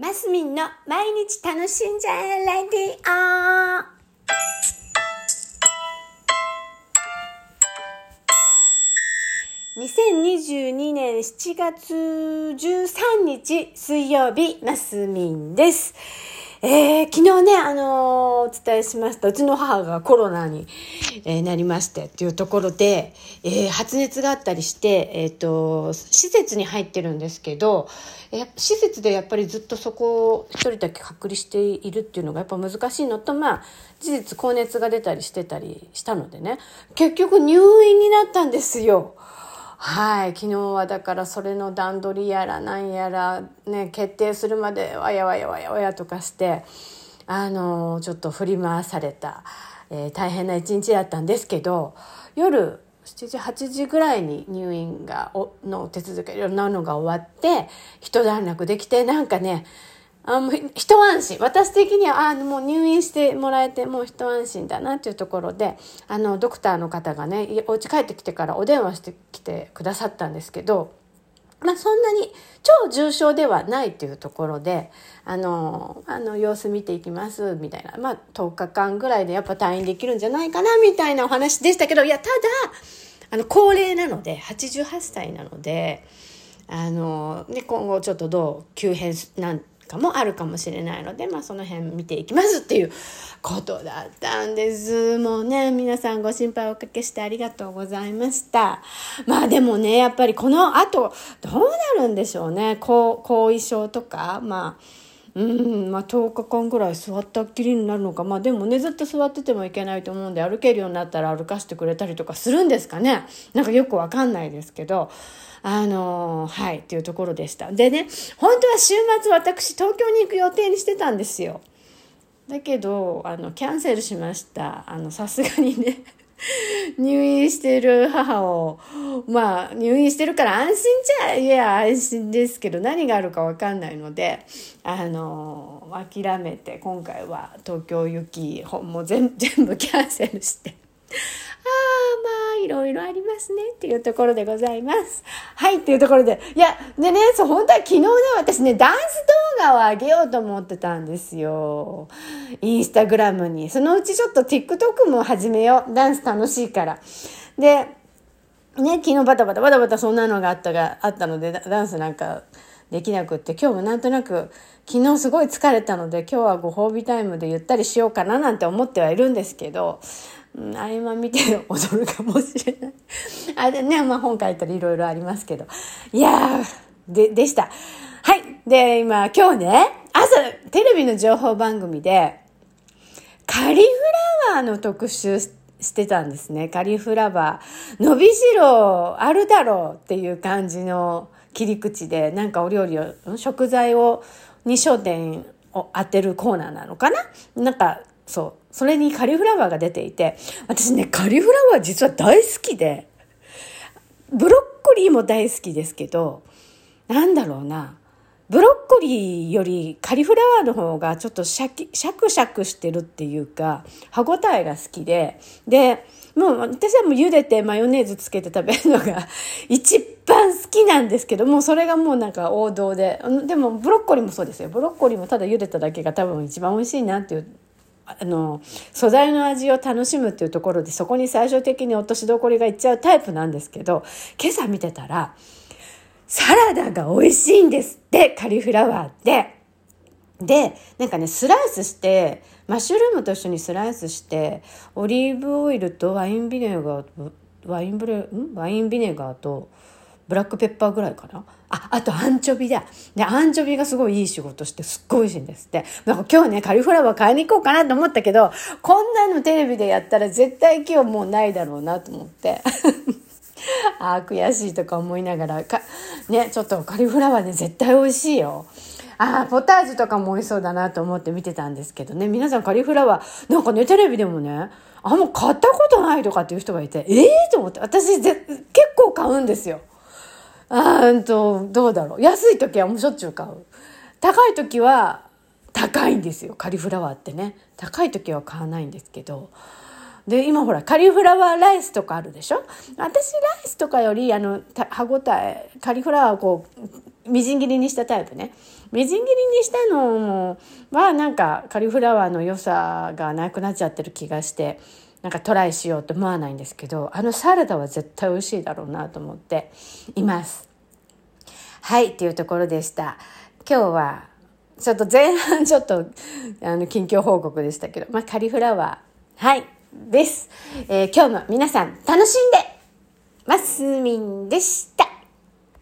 マスミンの毎日楽しんじゃえレディオ2022年7月13日水曜日、マスミンです。えー、昨日ね、あのーお伝えしました。うちの母がコロナに、えーなりましてっていうところで、え発熱があったりして、えっ、と、施設に入ってるんですけど、えー施設でやっぱりずっとそこを一人だけ隔離しているっていうのがやっぱ難しいのと、まあ、事実高熱が出たりしてたりしたのでね、結局入院になったんですよ。はい昨日はだからそれの段取りやらなんやらね決定するまでわやわやわやわやとかしてあのちょっと振り回された、えー大変な一日だったんですけど夜7時8時ぐらいに入院がおの手続きいろんなのが終わって一段落できてなんかねあもう一安心。私的にはあもう入院してもらえてもう一安心だなっていうところであのドクターの方がねお家帰ってきてからお電話してきてくださったんですけど、まあ、そんなに超重症ではないっていうところであのあの様子見ていきますみたいな、まあ、10日間ぐらいでやっぱ退院できるんじゃないかなみたいなお話でしたけどいやただあの高齢なので88歳なのであので今後ちょっとどう急変なんかもあるかもしれないので、まあ、その辺見ていきますっていうことだったんです。もうね皆さんご心配をおかけしてありがとうございました。まあでもねやっぱりこの後どうなるんでしょうね。後後遺症とかまあうんまあ、10日間ぐらい座ったっきりになるのか。まあでもねずっと座っててもいけないと思うんで歩けるようになったら歩かしてくれたりとかするんですかね。なんかよくわかんないですけど。あのーはいっていうところでした。でね本当は週末私東京に行く予定にしてたんですよ。だけどあのキャンセルしました。あのさすがにね。入院してる母をまあ入院してるから安心じゃいや安心ですけど何があるかわかんないのであの諦めて今回は東京行き本もう全 全部キャンセルして。ああまあいろありますねっていうところでございます。はいっていうところでいやでねそう本当は昨日ね私ねダンス動画を上げようと思ってたんですよ。インスタグラムにそのうちちょっと TikTok も始めようダンス楽しいから。でね昨日バタバタバタバタそんなのがあったがあったのでダンスなんかできなくって今日もなんとなく昨日すごい疲れたので今日はご褒美タイムでゆったりしようかななんて思ってはいるんですけど、合間見て踊るかもしれない。あれね、まあ本書いたらいろいろありますけど。いやー、で、でした。はい。で、今、今日ね、朝、テレビの情報番組で、カリフラワーの特集ししてたんですね。カリフラワー。伸びしろあるだろうっていう感じの切り口で、なんかお料理を、食材を、に焦点を当てるコーナーなのかな？なんか、そう。それにカリフラワーが出ていて、私ね、カリフラワー実は大好きで、ブロッコリーも大好きですけど、なんだろうな。ブロッコリーよりカリフラワーの方がちょっとシャキ、シャクシャクしてるっていうか、歯ごたえが好きで、で、もう私はもう茹でてマヨネーズつけて食べるのが 一番好きなんですけどもうそれがもうなんか王道ででもブロッコリーもそうですよブロッコリーもただ茹でただけが多分一番美味しいなっていうあの素材の味を楽しむっていうところでそこに最終的に落としどころがいっちゃうタイプなんですけど今朝見てたらサラダが美味しいんですってカリフラワーって。でなんかねスライスしてマッシュルームと一緒にスライスしてオリーブオイルとワインビネガーとワインブレん？ワインビネガーとブラックペッパーぐらいかな？ああとアンチョビだ。でアンチョビがすごいいい仕事してすっごい美味しいんですって。なんか今日ねカリフラワー買いに行こうかなと思ったけどこんなのテレビでやったら絶対今日もうないだろうなと思って。ああ悔しいとか思いながら。かねちょっとカリフラワーね絶対美味しいよ。ああポタージュとかも美味しそうだなと思って見てたんですけどね。皆さんカリフラワーなんかねテレビでもねあんま買ったことないとかっていう人がいてええー、と思って。私結構買うんですよ。あーんとどうだろう。安い時はもうしょっちゅう買う。高い時は高いんですよ。カリフラワーってね。高い時は買わないんですけど。で今ほらカリフラワーライスとかあるでしょ？私ライスとかよりあの歯ごたえカリフラワーをこうみじん切りにしたタイプね。みじん切りにしたのはなんかカリフラワーの良さがなくなっちゃってる気がして。なんかトライしようと思わないんですけどあのサラダは絶対美味しいだろうなと思っています。はいっていうところでした。今日はちょっと前半ちょっとあの近況報告でしたけど、まあ、カリフラワーはいです、えー、今日も皆さん楽しんでますみんでした。